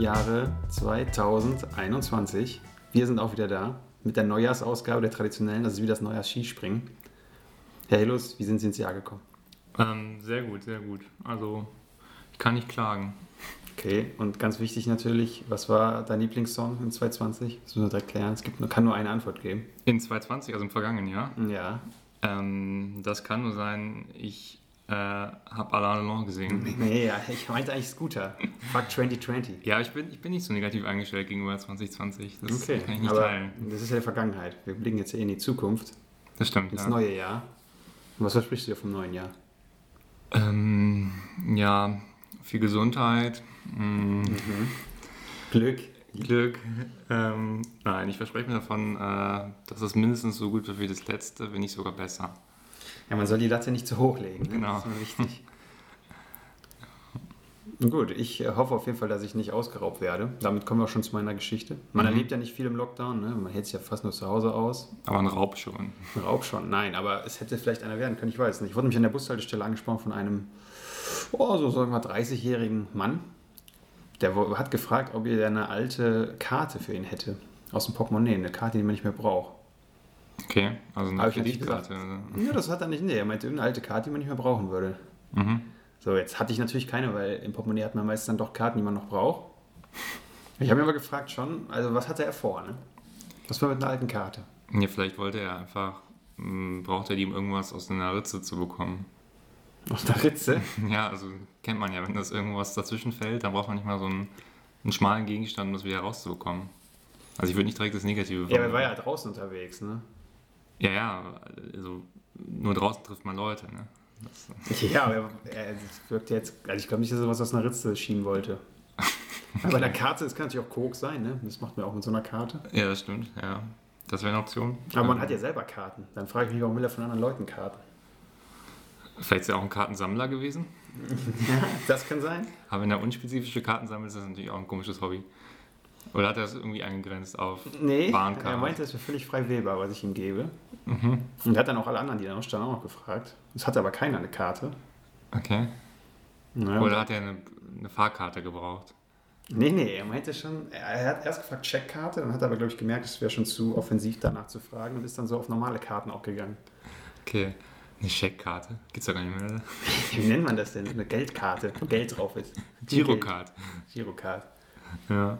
Jahre 2021. Wir sind auch wieder da mit der Neujahrsausgabe der traditionellen, das ist wie das Neujahrs-Skispringen. Herr Hillus, wie sind Sie ins Jahr gekommen? Ähm, sehr gut, sehr gut. Also, ich kann nicht klagen. Okay, und ganz wichtig natürlich, was war dein Lieblingssong in 2020? Das müssen wir direkt klären. Es gibt, kann nur eine Antwort geben. In 2020, also im vergangenen Jahr? Ja. Ähm, das kann nur sein, ich äh, habe Alain Delon gesehen. Nee, ja, ich meinte eigentlich Scooter. Fuck 2020. Ja, ich bin, ich bin nicht so negativ eingestellt gegenüber 2020. Das Okay, kann ich nicht aber teilen. das ist ja die Vergangenheit. Wir blicken jetzt eher in die Zukunft, Das stimmt, ins ja. neue Jahr. Und was versprichst du dir vom neuen Jahr? Ähm, ja, viel Gesundheit, mh, Glück. Glück. Ähm, nein, ich verspreche mir davon, äh, dass es mindestens so gut wird wie das letzte, wenn nicht sogar besser. Ja, man soll die Latte nicht zu hoch legen. Ne? Genau. Das ist immer wichtig. Gut, ich äh, hoffe auf jeden Fall, dass ich nicht ausgeraubt werde. Damit kommen wir auch schon zu meiner Geschichte. Man Mhm. erlebt ja nicht viel im Lockdown, ne? man hält sich ja fast nur zu Hause aus. Aber ein Raub schon. Ein Raub schon, nein, aber es hätte vielleicht einer werden können, ich weiß nicht. Ich wurde nämlich an der Bushaltestelle angesprochen von einem, oh, so sagen wir 30-jährigen Mann. Der hat gefragt, ob ihr eine alte Karte für ihn hätte. Aus dem Portemonnaie, eine Karte, die man nicht mehr braucht. Okay, also eine Kreditkarte. Ja, das hat er nicht. Nee, er meinte irgendeine alte Karte, die man nicht mehr brauchen würde. Mhm. So, jetzt hatte ich natürlich keine, weil im Portemonnaie hat man meistens dann doch Karten, die man noch braucht. Ich habe ihn aber gefragt schon, also was hatte er vor, ne? Was war mit einer alten Karte? Ja, vielleicht wollte er einfach, mh, brauchte er die, um irgendwas aus einer Ritze zu bekommen. Aus der Ritze? Ja, also kennt man ja, wenn das irgendwas dazwischen fällt, dann braucht man nicht mal so einen, einen schmalen Gegenstand, um das wieder rauszubekommen. Also ich würde nicht direkt das Negative Ja, er war ja draußen unterwegs, ne? Ja, ja, also nur draußen trifft man Leute, ne? Das, Ja, aber er, er wirkt jetzt, also ich glaube nicht, dass er was aus einer Ritze schieben wollte. Aber bei der Karte, das kann natürlich auch Koks sein, ne? Das macht man auch mit so einer Karte. ja, das stimmt, ja. Das wäre eine Option. Aber man Ähm, hat ja selber Karten. Dann frage ich mich, warum will er von anderen Leuten Karten? Vielleicht ist er auch ein Kartensammler gewesen. Ja, das kann sein. Aber wenn er unspezifische Karten sammelt, ist das natürlich auch ein komisches Hobby. Oder hat er das irgendwie eingegrenzt auf Nee, Warnkarten? er meinte, es wäre völlig frei wählbar, was ich ihm gebe. Mhm. Und er hat dann auch alle anderen, die da noch standen, auch noch gefragt. Es hatte aber keiner eine Karte. Okay. Ja, Oder hat er eine, eine Fahrkarte gebraucht? Nee, nee, er meinte schon, er hat erst gefragt Checkkarte, dann hat er aber, glaube ich, gemerkt, es wäre schon zu offensiv danach zu fragen und ist dann so auf normale Karten auch gegangen. Okay. Eine Scheckkarte? Gibt's da gar nicht mehr. Wie nennt man das denn? Eine Geldkarte, wo Geld drauf ist. Girocard. Girocard. Ja.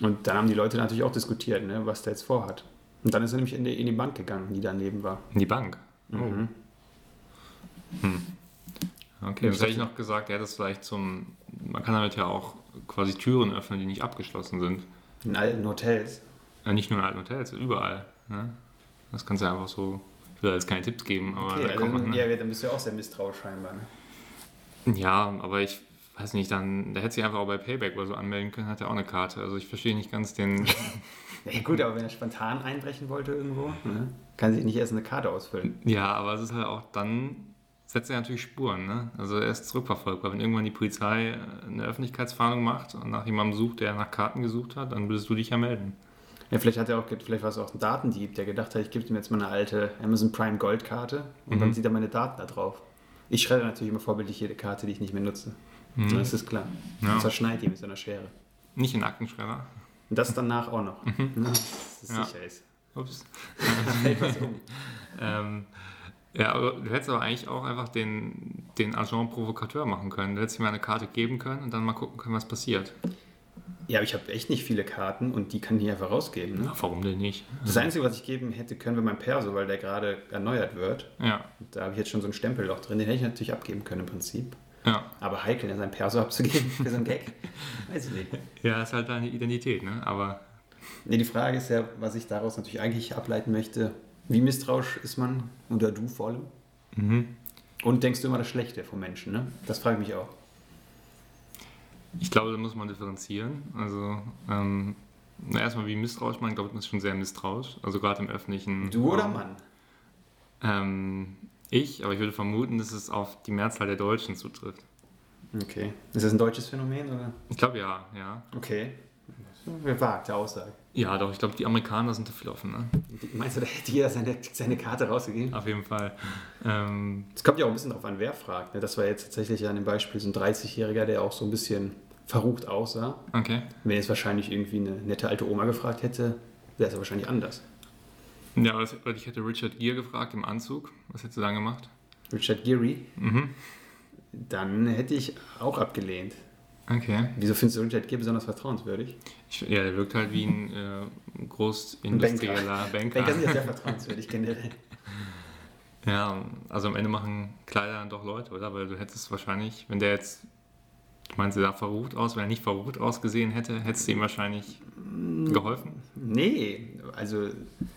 Und dann haben die Leute natürlich auch diskutiert, ne, was der jetzt vorhat. Und dann ist er nämlich in die, in die Bank gegangen, die daneben war. In die Bank. Oh. Mhm. Okay, das hätte ich noch gesagt, er hat das vielleicht zum. Man kann damit ja auch quasi Türen öffnen, die nicht abgeschlossen sind. In alten Hotels. Ja, nicht nur in alten Hotels, überall. Ne? Das kannst du einfach so. Ich will jetzt keine Tipps geben, aber Okay, da also, kommt man. ja, dann bist du ja auch sehr misstrauisch scheinbar. Ne? Ja, aber ich weiß nicht, dann, der hätte sich einfach auch bei Payback oder so anmelden können, hat er auch eine Karte. Also ich verstehe nicht ganz den. Ja, gut, aber wenn er spontan einbrechen wollte irgendwo, ne, kann sich nicht erst eine Karte ausfüllen. ja, aber es ist halt auch dann. Setzt er natürlich Spuren, ne? Also er ist zurückverfolgbar. Wenn irgendwann die Polizei äh, eine Öffentlichkeitsfahndung macht und nach jemandem sucht, der nach Karten gesucht hat, dann würdest du dich ja melden. Ja, vielleicht hat er auch, vielleicht war es auch ein Datendieb, der gedacht hat, ich gebe ihm jetzt mal eine alte Amazon Prime Goldkarte und dann sieht er meine Daten da drauf. Ich schreibe natürlich immer vorbildlich jede Karte, die ich nicht mehr nutze. Das ist klar. Ja. Und zerschneide die mit so einer Schere. Nicht in Aktenschredder. Und das danach auch noch. Ne, Dass es Ja. sicher ist. Ups. Um. Ähm, ja, aber du hättest aber eigentlich auch einfach den, den Agent Provokateur machen können. Du hättest ihm eine Karte geben können und dann mal gucken können, was passiert. Ja, aber ich habe echt nicht viele Karten und die kann ich einfach rausgeben. Ne? Na, warum denn nicht? Das Einzige, was ich geben hätte können, wäre mein Perso, weil der gerade erneuert wird. Ja, Da habe ich jetzt schon so ein Stempelloch drin, den hätte ich natürlich abgeben können im Prinzip. Ja. Aber heikel, ja, sein Perso abzugeben für so einen Gag, weiß ich nicht. Ja, ist halt deine Identität, ne? Aber Nee, die Frage ist ja, was ich daraus natürlich eigentlich ableiten möchte. Wie misstrauisch ist man, oder du vor allem? mhm. Und denkst du immer das Schlechte vom Menschen, ne? Das frage ich mich auch. ich glaube, da muss man differenzieren. Also, ähm, na, erstmal wie misstrauisch man, glaube ich, man ist schon sehr misstrauisch. Also gerade im öffentlichen. Du oder. Mann? Ähm, ich, aber ich würde vermuten, dass es auf die Mehrzahl der Deutschen zutrifft. Okay. Ist das ein deutsches Phänomen, oder? Ich glaube ja, ja. Okay. Gewagte Aussage. Ja, doch, ich glaube, die Amerikaner sind da viel offen, ne? Meinst du, da hätte jeder seine, seine Karte rausgegeben? Auf jeden Fall. Ähm, Es kommt ja auch ein bisschen darauf an, wer fragt. Ne? Das war jetzt tatsächlich an dem Beispiel so ein 30-Jähriger, der auch so ein bisschen verrucht aussah. Okay. Wenn jetzt wahrscheinlich irgendwie eine nette alte Oma gefragt hätte, wäre es ja wahrscheinlich anders. Ja, was, ich hätte Richard Gere gefragt im Anzug. Was hättest du dann gemacht? Richard Gere, Mhm. dann hätte ich auch abgelehnt. Okay. Wieso findest du Richard Gere besonders vertrauenswürdig? Ich, ja, der wirkt halt wie ein äh, großindustrieller Banker. Banker sind ja sehr vertrauenswürdig generell. Ja, also am Ende machen Kleider dann doch Leute, oder? Weil du hättest wahrscheinlich, wenn der jetzt, meinst, der sah verrucht aus, wenn er nicht verrucht ausgesehen hätte, hättest du ihm wahrscheinlich geholfen? Nee, also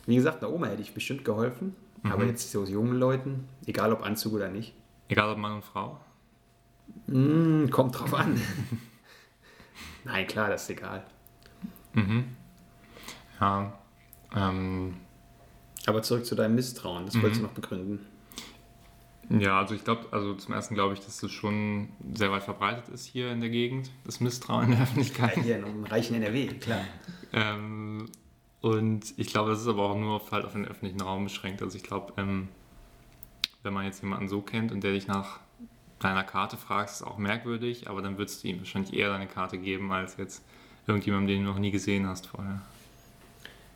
wie gesagt, einer Oma hätte ich bestimmt geholfen. Aber jetzt so jungen Leuten, egal ob Anzug oder nicht, Egal ob Mann und Frau? mm, kommt drauf an. Nein, klar, das ist egal. Mhm. Ja, ähm, Aber zurück zu deinem Misstrauen, das wolltest du noch begründen. Ja, also ich glaube, also zum ersten glaube ich, dass das schon sehr weit verbreitet ist hier in der Gegend, das Misstrauen in der Ja, Öffentlichkeit. hier in einem reichen NRW, klar. Ähm, und ich glaube, das ist aber auch nur auf, halt auf den öffentlichen Raum beschränkt. Also ich glaube, ähm, wenn man jetzt jemanden so kennt und der dich nach deiner Karte fragt, ist es auch merkwürdig, aber dann würdest du ihm wahrscheinlich eher deine Karte geben, als jetzt irgendjemandem, den du noch nie gesehen hast vorher.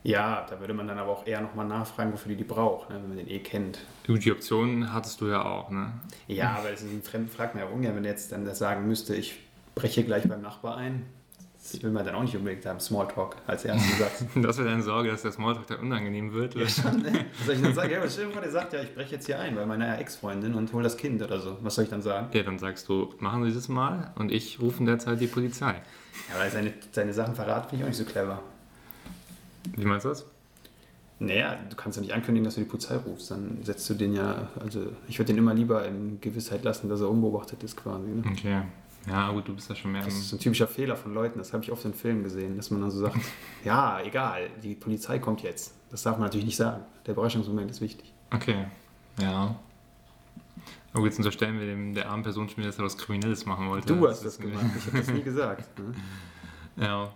Ja, da würde man dann aber auch eher nochmal nachfragen, wofür die die braucht, ne, wenn man den eh kennt. Gut, die Option hattest du ja auch, ne? Ja, aber das ist ein Fremden fragt man ja ungern, wenn jetzt dann das sagen müsste, ich breche gleich beim Nachbar ein. Das will man dann auch nicht unbedingt haben, Smalltalk als ersten Satz. Das wäre deine Sorge, dass der Smalltalk dann unangenehm wird. Ja, schon, ne? Was soll ich dann sagen? Ja, aber stell dir vor, der sagt ja, ich breche jetzt hier ein bei meiner Ex-Freundin und hole das Kind oder so. Was soll ich dann sagen? Ja, dann sagst du, machen Sie das mal und ich rufe in der Zeit die Polizei. Ja, weil seine, seine Sachen verraten finde ich auch nicht so clever. Wie meinst du das? Naja, du kannst ja nicht ankündigen, dass du die Polizei rufst. Dann setzt du den ja, also ich würde den immer lieber in Gewissheit lassen, dass er unbeobachtet ist quasi. Ne? Okay. Ja, gut, du bist ja schon mehr Das ist ein typischer Fehler von Leuten, das habe ich oft in Filmen gesehen, dass man dann so sagt, ja, egal, die Polizei kommt jetzt. Das darf man natürlich nicht sagen. Der Überraschungsmoment ist wichtig. Okay, ja. Aber jetzt unterstellen wir dem, der armen Person schon wieder, dass er was Kriminelles machen wollte. Du hast das ist- gemacht, ich habe das nie gesagt. Ne? Ja.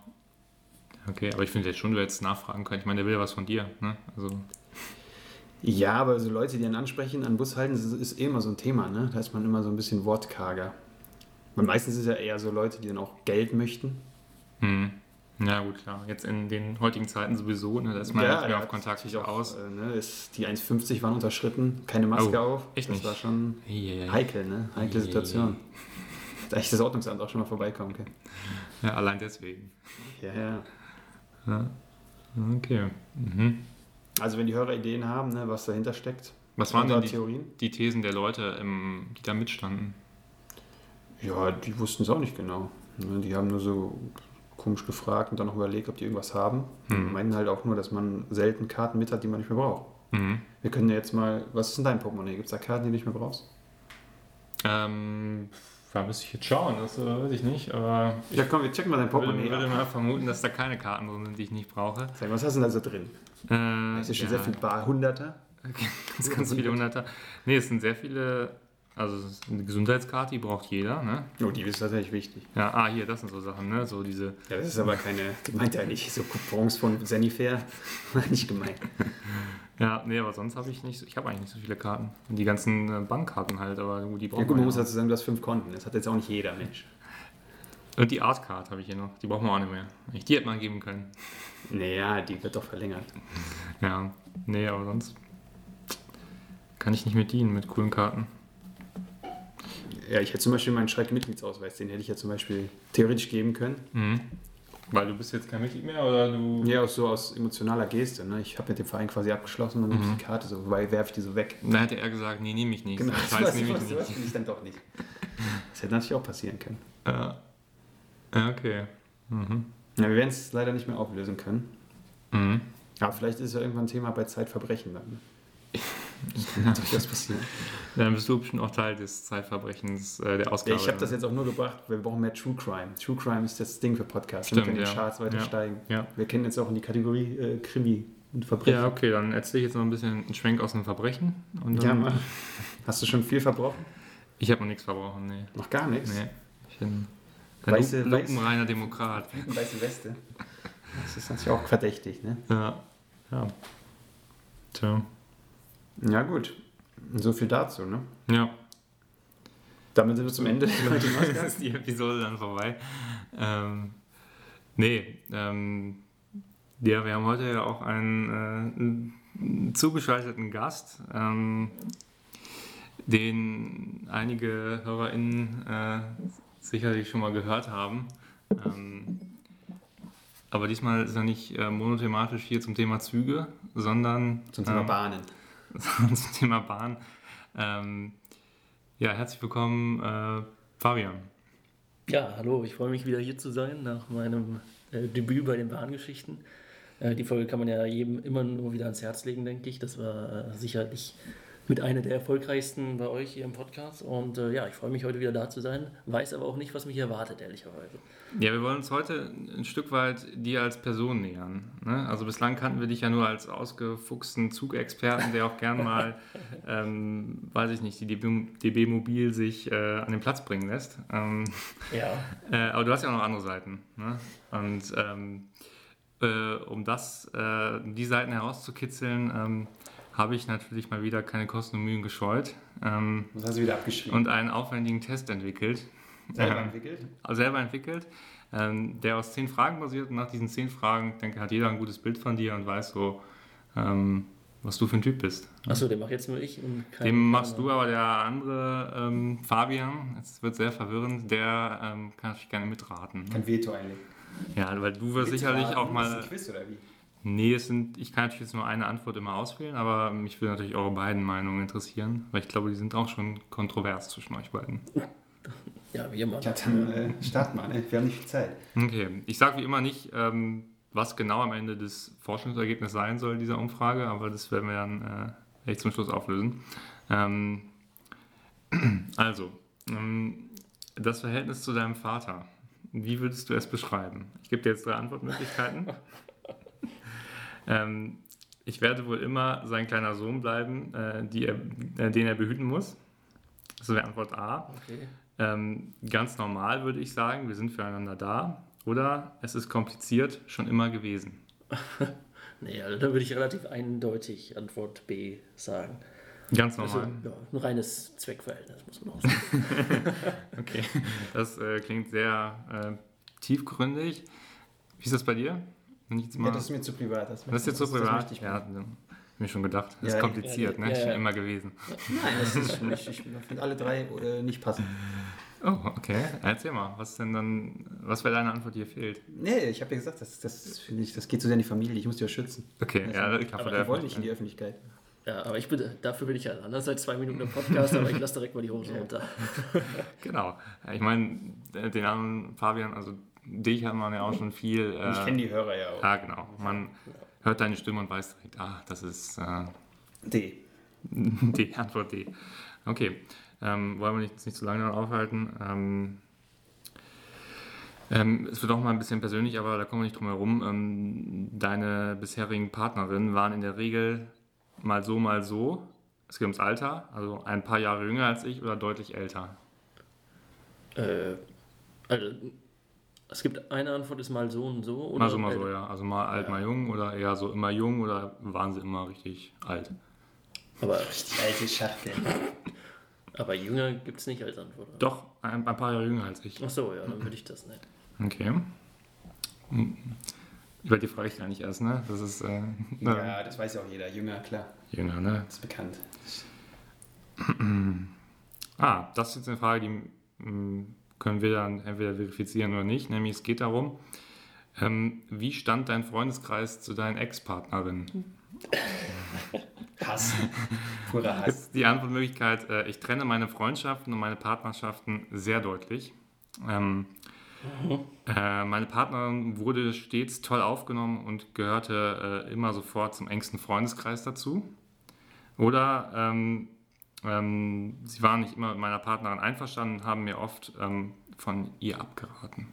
Okay, aber ich finde jetzt schon, du hättest nachfragen können. Ich meine, der will ja was von dir. Ne? Also, Ja, aber so Leute, die dann ansprechen, an Bus halten, das ist, eh immer so ein Thema. Ne? Da ist man immer so ein bisschen wortkarger. Und meistens ist es ja eher so Leute, die dann auch Geld möchten. hm. Ja, gut, klar. Jetzt in den heutigen Zeiten sowieso, ne? da ist man ja, nicht mehr auf Kontakt natürlich auch aus. Äh, ne, ist, die 1,50 waren unterschritten, keine Maske Oh, auf. echt das nicht? war schon Eieiei. heikel, ne? Heikle Eieiei. Situation. Da ich das Ordnungsamt auch schon mal vorbeikommen können. Ja, allein deswegen. Ja, ja. Ja. Okay. Mhm. Also wenn die Hörer Ideen haben, ne, was dahinter steckt. Was waren denn die, Theorien? die Thesen der Leute, im, die da mitstanden? Ja, die wussten es auch nicht genau. Ne, Die haben nur so komisch gefragt und dann noch überlegt, ob die irgendwas haben. Hm. Die meinten halt auch nur, dass man selten Karten mit hat, die man nicht mehr braucht. Mhm. Wir können ja jetzt mal, was ist in deinem Portemonnaie? Gibt es da Karten, die du nicht mehr brauchst? Ähm, da müsste ich jetzt schauen, das äh, weiß ich nicht, aber Ja, komm, wir checken mal dein ich würde, Portemonnaie. würde ab. mal vermuten, dass da keine Karten drin sind, die ich nicht brauche. Sag, was hast du denn da so drin? Äh, Ist ja schon ja, sehr viel Bar, Hunderter. ganz, ganz viele Hunderter. Nee, es sind sehr viele, also eine Gesundheitskarte, die braucht jeder, ne? Oh, die ist tatsächlich wichtig. Ja, ah, hier, das sind so Sachen, ne? So diese, Ja, das ist aber keine, die meint ja nicht so Coupons von Sanifair. nicht gemeint. ja, nee, aber sonst habe ich nicht, so- ich habe eigentlich nicht so viele Karten. Und die ganzen äh, Bankkarten halt, aber die braucht Ja gut, man man muss ja dazu sagen, du hast fünf Konten. Das hat jetzt auch nicht jeder Mensch. Und die Artcard habe ich hier noch, die braucht man auch nicht mehr. Ich, die hätte man geben können. Naja, die wird doch verlängert. Ja, nee, aber sonst kann ich nicht mit dienen mit coolen Karten. Ja, ich hätte zum Beispiel meinen Schreck-Mitgliedsausweis, den hätte ich ja zum Beispiel theoretisch geben können. Mhm. Weil du bist jetzt kein Mitglied mehr oder du. Ja, auch so aus emotionaler Geste. Ne? Ich habe mit dem Verein quasi abgeschlossen und dann Mhm. die Karte so, wobei werfe ich die so weg. Da hätte er gesagt, nee, nehme ich nicht. Genau, Das heißt, nehme ich nicht. will ich dann doch nicht. Das hätte natürlich auch passieren können. Ja. Ja, okay. Mhm. Ja, wir werden es leider nicht mehr auflösen können. Mhm. Aber vielleicht ist es ja irgendwann ein Thema bei Zeitverbrechen dann. Das kann durchaus passieren. Dann bist du bestimmt auch Teil des Zeitverbrechens äh, der Ausgabe. ich habe das jetzt auch nur gebracht, weil wir brauchen mehr True Crime. True Crime ist das Ding für Podcasts, Stimmt, wir in ja. den Charts weiter Ja. steigen. Ja. Wir kennen jetzt auch in die Kategorie äh, Krimi und Verbrechen. Ja, okay, dann erzähle ich jetzt noch ein bisschen einen Schwenk aus dem Verbrechen. Ja, Mann. Hast du schon viel verbrochen? Ich habe noch nichts verbrochen, nee. Noch gar nichts? nee. Ich bin ein Weiße- Lu- weiß- lupenreiner Demokrat. Weiße Weste. Das ist natürlich auch verdächtig, ne? Ja. Ja. Tja. Ja, gut. So viel dazu, ne? Ja. Damit sind wir zum Ende. das ist die Episode dann vorbei. Ähm, nee, ähm, ja, wir haben heute ja auch einen, äh, einen zugeschalteten Gast, ähm, den einige HörerInnen äh, sicherlich schon mal gehört haben. Ähm, aber diesmal ist er nicht äh, monothematisch hier zum Thema Züge, sondern Zum Thema ähm, Bahnen. zum Thema Bahn. Ähm, ja, herzlich willkommen, äh, Fabian. Ja, hallo, ich freue mich wieder hier zu sein nach meinem äh, Debüt bei den Bahngeschichten. Äh, die Folge kann man ja jedem immer nur wieder ans Herz legen, denke ich. Das war äh, sicherlich mit einer der erfolgreichsten bei euch hier im Podcast. Und äh, ja, ich freue mich heute wieder da zu sein, weiß aber auch nicht, was mich erwartet, ehrlicherweise. Ja, wir wollen uns heute ein Stück weit dir als Person nähern. Ne? Also bislang kannten wir dich ja nur als ausgefuchsten Zugexperten, der auch gern mal, ähm, weiß ich nicht, die DB, DB Mobil sich äh, an den Platz bringen lässt. Ähm, Ja, äh, aber du hast ja auch noch andere Seiten. Ne? Und ähm, äh, um das, äh, die Seiten herauszukitzeln, ähm, habe ich natürlich mal wieder keine Kosten und Mühen gescheut ähm, Das hast du wieder abgeschrieben. und einen aufwendigen Test entwickelt. selber Ähm, entwickelt? also selber entwickelt, ähm, der aus zehn Fragen basiert. Und nach diesen zehn Fragen, denke hat jeder ein gutes Bild von dir und weiß so, ähm, was du für ein Typ bist. achso, den mache jetzt nur ich und kein Dem machst du aber der andere ähm, Fabian, es wird sehr verwirrend, der ähm, kann natürlich gerne mitraten. Kein Veto einlegen. Ja, weil du wirst sicherlich auch Ist mal. ein Quiz oder wie? Nee, es sind, ich kann natürlich jetzt nur eine Antwort immer auswählen, aber mich würde natürlich eure beiden Meinungen interessieren, weil ich glaube, die sind auch schon kontrovers zwischen euch beiden. Ja, wie immer. Ja, dann äh, starten wir. Ne? Wir haben nicht viel Zeit. Okay, ich sage wie immer nicht, ähm, was genau am Ende des Forschungsergebnisses sein soll dieser Umfrage, aber das werden wir dann äh, echt zum Schluss auflösen. Ähm, also, ähm, das Verhältnis zu deinem Vater, wie würdest du es beschreiben? Ich gebe dir jetzt drei Antwortmöglichkeiten. ähm, ich werde wohl immer sein kleiner Sohn bleiben, äh, er, äh, den er behüten muss. Das wäre Antwort A. Okay. Ähm, ganz normal würde ich sagen, wir sind füreinander da. Oder es ist kompliziert, schon immer gewesen. Nee, also da würde ich relativ eindeutig Antwort B sagen. Ganz Also, normal. ja, ein reines Zweckverhältnis, muss man auch sagen. Okay, das äh, klingt sehr äh, tiefgründig. Wie ist das bei dir? Wenn ich jetzt mal, Ja, das ist mir zu privat. Das, das ist jetzt so das privat? ich ja, mir schon gedacht. Das Ja, ist kompliziert, ja, ne? ja, Schon immer gewesen. Nein, das ist mich. Ich finde alle drei äh, nicht passend. Oh, okay. Erzähl mal, was denn dann, was wäre deine Antwort, die hier fehlt? Nee, ich habe ja gesagt, das, das finde ich, das geht zu sehr in die Familie. Ich muss die ja schützen. Okay, ja, ich aber glaube, Die wollen nicht in die Öffentlichkeit. Ja, aber ich bin, dafür bin ich ja anders seit zwei Minuten im Podcast, aber ich lasse direkt mal die Hose runter. Genau. Ich meine, den anderen Fabian, also dich hat man ja auch schon viel. Und ich Äh, kenne die Hörer ja auch. Ja, genau. Man hört deine Stimme und weiß direkt, ah, das ist äh, D. die Antwort D. Okay, ähm, wollen wir nicht, nicht zu lange daran aufhalten. Ähm, ähm, es wird auch mal ein bisschen persönlich, aber da kommen wir nicht drum herum. Ähm, deine bisherigen Partnerinnen waren in der Regel mal so, mal so. Es geht ums Alter, also ein paar Jahre jünger als ich oder deutlich älter. Äh, also, es gibt eine Antwort, ist mal so und so. Oder Mal so, mal so, ja. Also mal alt, Ja. mal jung oder eher so immer jung oder waren sie immer richtig alt? Aber, Die alte Schachtel. aber jünger gibt es nicht als Antwort. oder? Doch, ein, ein paar Jahre jünger als ich. Ach so, ja, dann würde ich das nicht. Okay. Hm. Über die frage ich gar nicht erst, ne? Das ist äh, Ja, das weiß ja auch jeder. Jünger, klar. jünger, ne? Das ist bekannt. Ah, das ist jetzt eine Frage, die mm, können wir dann entweder verifizieren oder nicht. Nämlich es geht darum, ähm, wie stand dein Freundeskreis zu deinen Ex-Partnerinnen? Hass. Purer Hass. Ist die Antwortmöglichkeit, äh, ich trenne meine Freundschaften und meine Partnerschaften sehr deutlich. Ähm, äh, meine Partnerin wurde stets toll aufgenommen und gehörte äh, immer sofort zum engsten Freundeskreis dazu. Oder ähm, ähm, sie waren nicht immer mit meiner Partnerin einverstanden und haben mir oft ähm, von ihr abgeraten.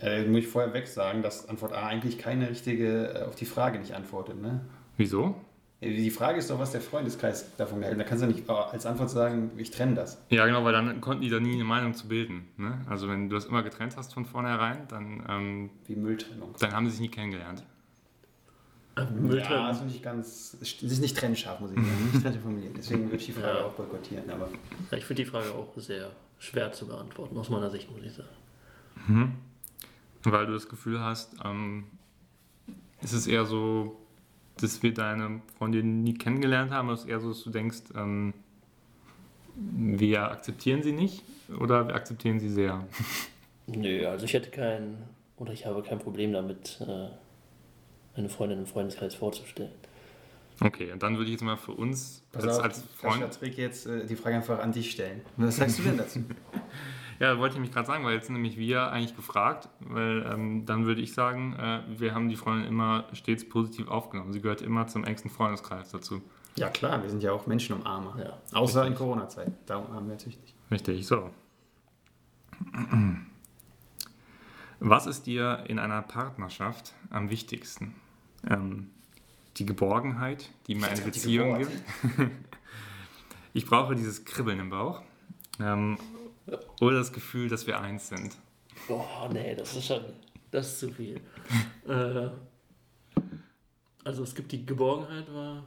Äh, muss ich vorher weg sagen, dass Antwort A eigentlich keine richtige äh, auf die Frage nicht antwortet. Ne? Wieso? Äh, Die Frage ist doch, was der Freundeskreis davon hält. Da kannst du nicht als Antwort sagen, ich trenne das. Ja, genau, weil dann konnten die da nie eine Meinung zu bilden. Ne? Also wenn du das immer getrennt hast von vornherein, dann, ähm, Wie Mülltrennung. dann haben sie sich nie kennengelernt. Mülltrennung. Ja, also nicht ganz. Sie ist nicht trennscharf, muss ich sagen. Nicht trennscharf formuliert. Deswegen würde ich die Frage Ja. auch boykottieren. Aber Ja, ich finde die Frage auch sehr schwer zu beantworten, aus meiner Sicht, muss ich sagen. Mhm. Weil du das Gefühl hast, ähm, ist es eher so, dass wir deine Freundin nie kennengelernt haben, oder ist es eher so, dass du denkst, ähm, wir akzeptieren sie nicht oder wir akzeptieren sie sehr? Nö, also ich hätte kein, oder ich habe kein Problem damit, äh, eine Freundin im Freundeskreis vorzustellen. Okay, und dann würde ich jetzt mal für uns pass als, auf, als Freund. Trick jetzt äh, die Frage einfach an dich stellen. Was sagst du denn dazu? Ja, wollte ich mich gerade sagen, weil jetzt sind nämlich wir eigentlich gefragt, weil ähm, dann würde ich sagen, äh, wir haben die Freundin immer stets positiv aufgenommen. Sie gehört immer zum engsten Freundeskreis dazu. ja, klar, wir sind ja auch Menschenumarmer. Ja. Außer in Corona-Zeit. Darum haben wir natürlich nicht. Richtig, so. Was ist dir in einer Partnerschaft am wichtigsten? Ähm, die Geborgenheit, die mir eine Beziehung gibt. Ich brauche dieses Kribbeln im Bauch. Ähm, oder das Gefühl, dass wir eins sind. Boah, nee, das ist schon, das ist zu viel. äh, also es gibt die Geborgenheit, war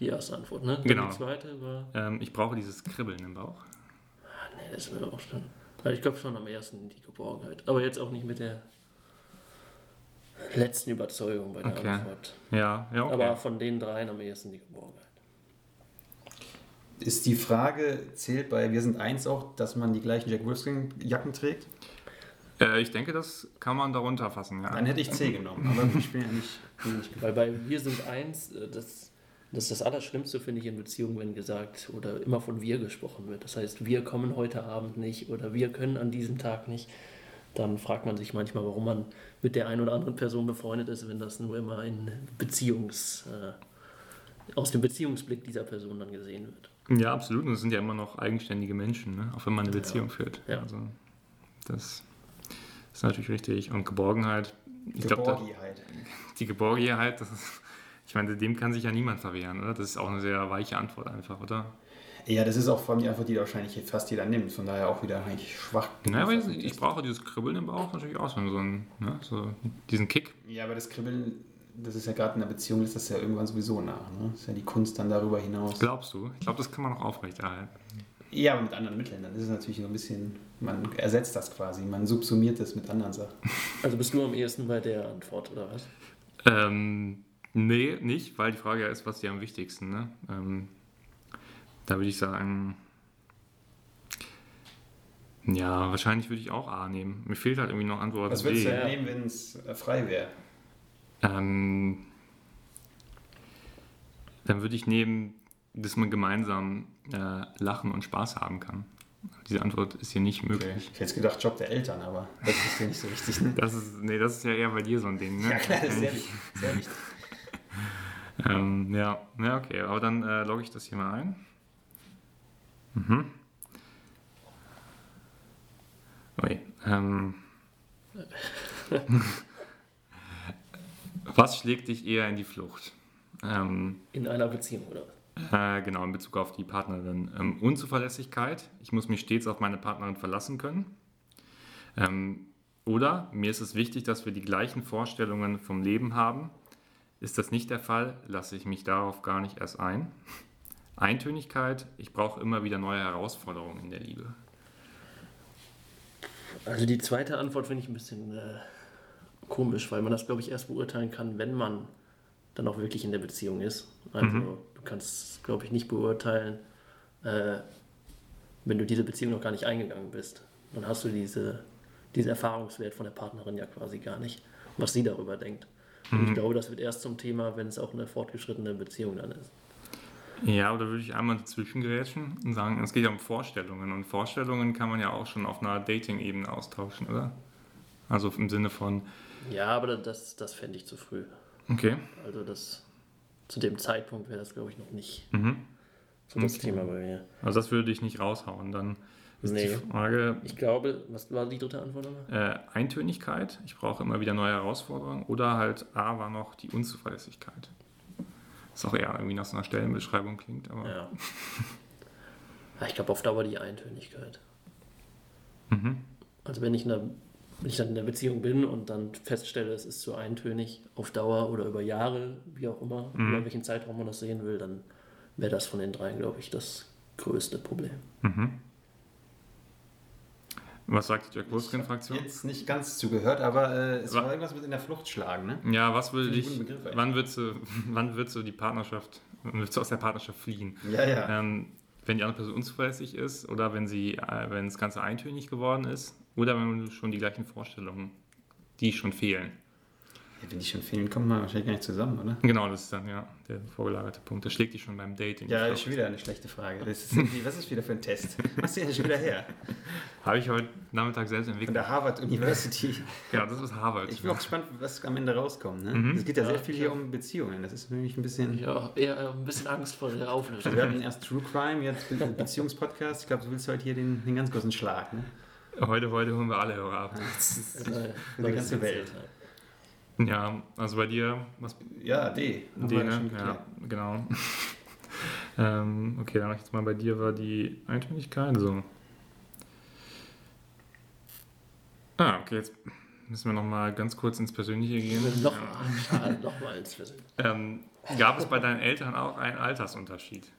die erste Antwort, ne? Dann Genau. Die zweite war, Ähm, ich brauche dieses Kribbeln im Bauch. ah, nee, das ist mir auch schon. Also ich glaube schon am ersten die Geborgenheit. Aber jetzt auch nicht mit der letzten Überzeugung bei der Okay. Antwort. Ja, ja, okay. Aber von den dreien am ersten die Geborgenheit. Ist die Frage, zählt bei Wir sind eins auch, dass man die gleichen Jack Wolfskin-Jacken trägt? äh, ich denke, das kann man darunter fassen, ja. Dann hätte ich C genommen. Aber ich bin ja nicht. Bin nicht Weil bei Wir sind eins, äh, das, das ist das Allerschlimmste, finde ich, in Beziehungen, wenn gesagt oder immer von wir gesprochen wird. Das heißt, wir kommen heute Abend nicht oder wir können an diesem Tag nicht. Dann fragt man sich manchmal, warum man mit der einen oder anderen Person befreundet ist, wenn das nur immer in Beziehungs, äh, aus dem Beziehungsblick dieser Person dann gesehen wird. Ja, absolut. Und es sind ja immer noch eigenständige Menschen, ne? auch wenn man eine Beziehung führt. Ja. Also, das ist natürlich richtig. Und Geborgenheit, ich Geborgenheit. die Geborgenheit, das ist, ich meine, dem kann sich ja niemand verwehren, oder? Das ist auch eine sehr weiche Antwort einfach, oder? Ja, das ist auch vor allem die Antwort, die wahrscheinlich fast jeder nimmt. Von daher auch wieder eigentlich schwach. Naja, aber ich, ich brauche dieses Kribbeln im Bauch natürlich auch, so, einen, ne? so diesen Kick. Ja, aber das Kribbeln, das ist ja gerade in der Beziehung, ist das ja irgendwann sowieso nach. Ne? Das ist ja die Kunst dann darüber hinaus. Glaubst du? Ich glaube, das kann man noch aufrechterhalten. Ja, aber mit anderen Mitteln. Dann ist es natürlich so ein bisschen, man ersetzt das quasi, man subsumiert das mit anderen Sachen. Also bist du am ehesten bei der Antwort, oder was? Ähm, nee, nicht, weil die Frage ja ist, was dir am wichtigsten, ne? Ähm, da würde ich sagen, ja, wahrscheinlich würde ich auch A nehmen. Mir fehlt halt irgendwie noch Antwort Was würdest B. du ja. denn nehmen, wenn es äh, frei wäre? Ähm, dann würde ich nehmen, dass man gemeinsam äh, lachen und Spaß haben kann. Diese Antwort ist hier nicht möglich. Ich hätte gedacht, Job der Eltern, aber das ist ja nicht so wichtig. Ne? Das ist, nee, das ist ja eher bei dir so ein Ding, ne? Ja, klar, das ist sehr wichtig. Sehr wichtig. Ähm, ja, ja, okay, aber dann äh, logge ich das hier mal ein. Mhm. Ui, ähm. Was schlägt dich eher in die Flucht? Ähm, In einer Beziehung, oder äh, genau, in Bezug auf die Partnerin. Ähm, Unzuverlässigkeit. Ich muss mich stets auf meine Partnerin verlassen können. Ähm, oder mir ist es wichtig, dass wir die gleichen Vorstellungen vom Leben haben. Ist das nicht der Fall, lasse ich mich darauf gar nicht erst ein. Eintönigkeit. Ich brauche immer wieder neue Herausforderungen in der Liebe. Also die zweite Antwort finde ich ein bisschen äh, komisch, weil man das, glaube ich, erst beurteilen kann, wenn man dann auch wirklich in der Beziehung ist. Also du kannst, glaube ich, nicht beurteilen, äh, wenn du diese Beziehung noch gar nicht eingegangen bist. Dann hast du diese, diesen Erfahrungswert von der Partnerin ja quasi gar nicht, was sie darüber denkt. Und ich glaube, das wird erst zum Thema, wenn es auch eine fortgeschrittene Beziehung dann ist. Ja, oder würde ich einmal dazwischen gerätschen und sagen, es geht ja um Vorstellungen. Und Vorstellungen kann man ja auch schon auf einer Dating-Ebene austauschen, oder? Also im Sinne von, Ja, aber das, das fände ich zu früh. okay, Also das zu dem Zeitpunkt wäre das, glaube ich, noch nicht mhm. so das Okay. Thema bei mir. Also das würde ich nicht raushauen. Dann ist Nee. die Frage Ich glaube, was war die dritte Antwort nochmal? äh, Eintönigkeit. Ich brauche immer wieder neue Herausforderungen. Oder halt A war noch die Unzuverlässigkeit. Was auch eher irgendwie nach so einer Stellenbeschreibung klingt. Aber Ja. Ja, ich glaube auf Dauer die Eintönigkeit. Mhm. Also wenn ich in einer wenn ich dann in der Beziehung bin und dann feststelle, es ist zu eintönig auf Dauer oder über Jahre, wie auch immer, Mhm. über welchen Zeitraum man das sehen will, dann wäre das von den dreien, glaube ich, das größte Problem. Mhm. Was sagt die Jack Wolfskin-Fraktion? Jetzt nicht ganz zugehört, aber äh, es Wa- war irgendwas mit in der Flucht schlagen, ne? Ja, was würde ich dich, Begriff, wann würdest du, wann würdest du die Partnerschaft, würdest du aus der Partnerschaft fliehen? Ja, ja. Ähm, wenn die andere Person unzuverlässig ist oder wenn sie, äh, wenn das Ganze eintönig geworden ist oder wenn du schon die gleichen Vorstellungen, die schon fehlen. Ja, wenn die schon fehlen, kommen wir wahrscheinlich gar nicht zusammen, oder? Genau, das ist dann ja der vorgelagerte Punkt. Das schlägt dich schon beim Dating. Ja, ist schon wieder eine schlechte Frage. Das ist was ist wieder für ein Test? Was ist denn schon wieder her? Habe ich heute Nachmittag selbst Von entwickelt. der Harvard University. Genau, das ist Harvard. Ich bin auch gespannt, was am Ende rauskommt. Ne? Mhm. Es geht ja, Ja, sehr viel hier um Beziehungen. Das ist nämlich ein bisschen. Ja, eher ein bisschen Angst vor der Auflösung. Also wir hatten erst True Crime, jetzt Be Beziehungspodcast. Ich glaube, du willst heute hier den, den ganz großen Schlag. Ne? Heute, heute holen wir alle Hörer ab. Das ist, die ganze Welt. Ja, also bei dir, was Ja, D. Wir ne? Ja, genau. ähm, okay, dann mach ich jetzt mal bei dir war die Eintönigkeit. So. Ah, okay, jetzt müssen wir noch mal ganz kurz ins Persönliche gehen. Noch, schade, noch mal ins Versehen. Ähm, gab es bei deinen Eltern auch einen Altersunterschied?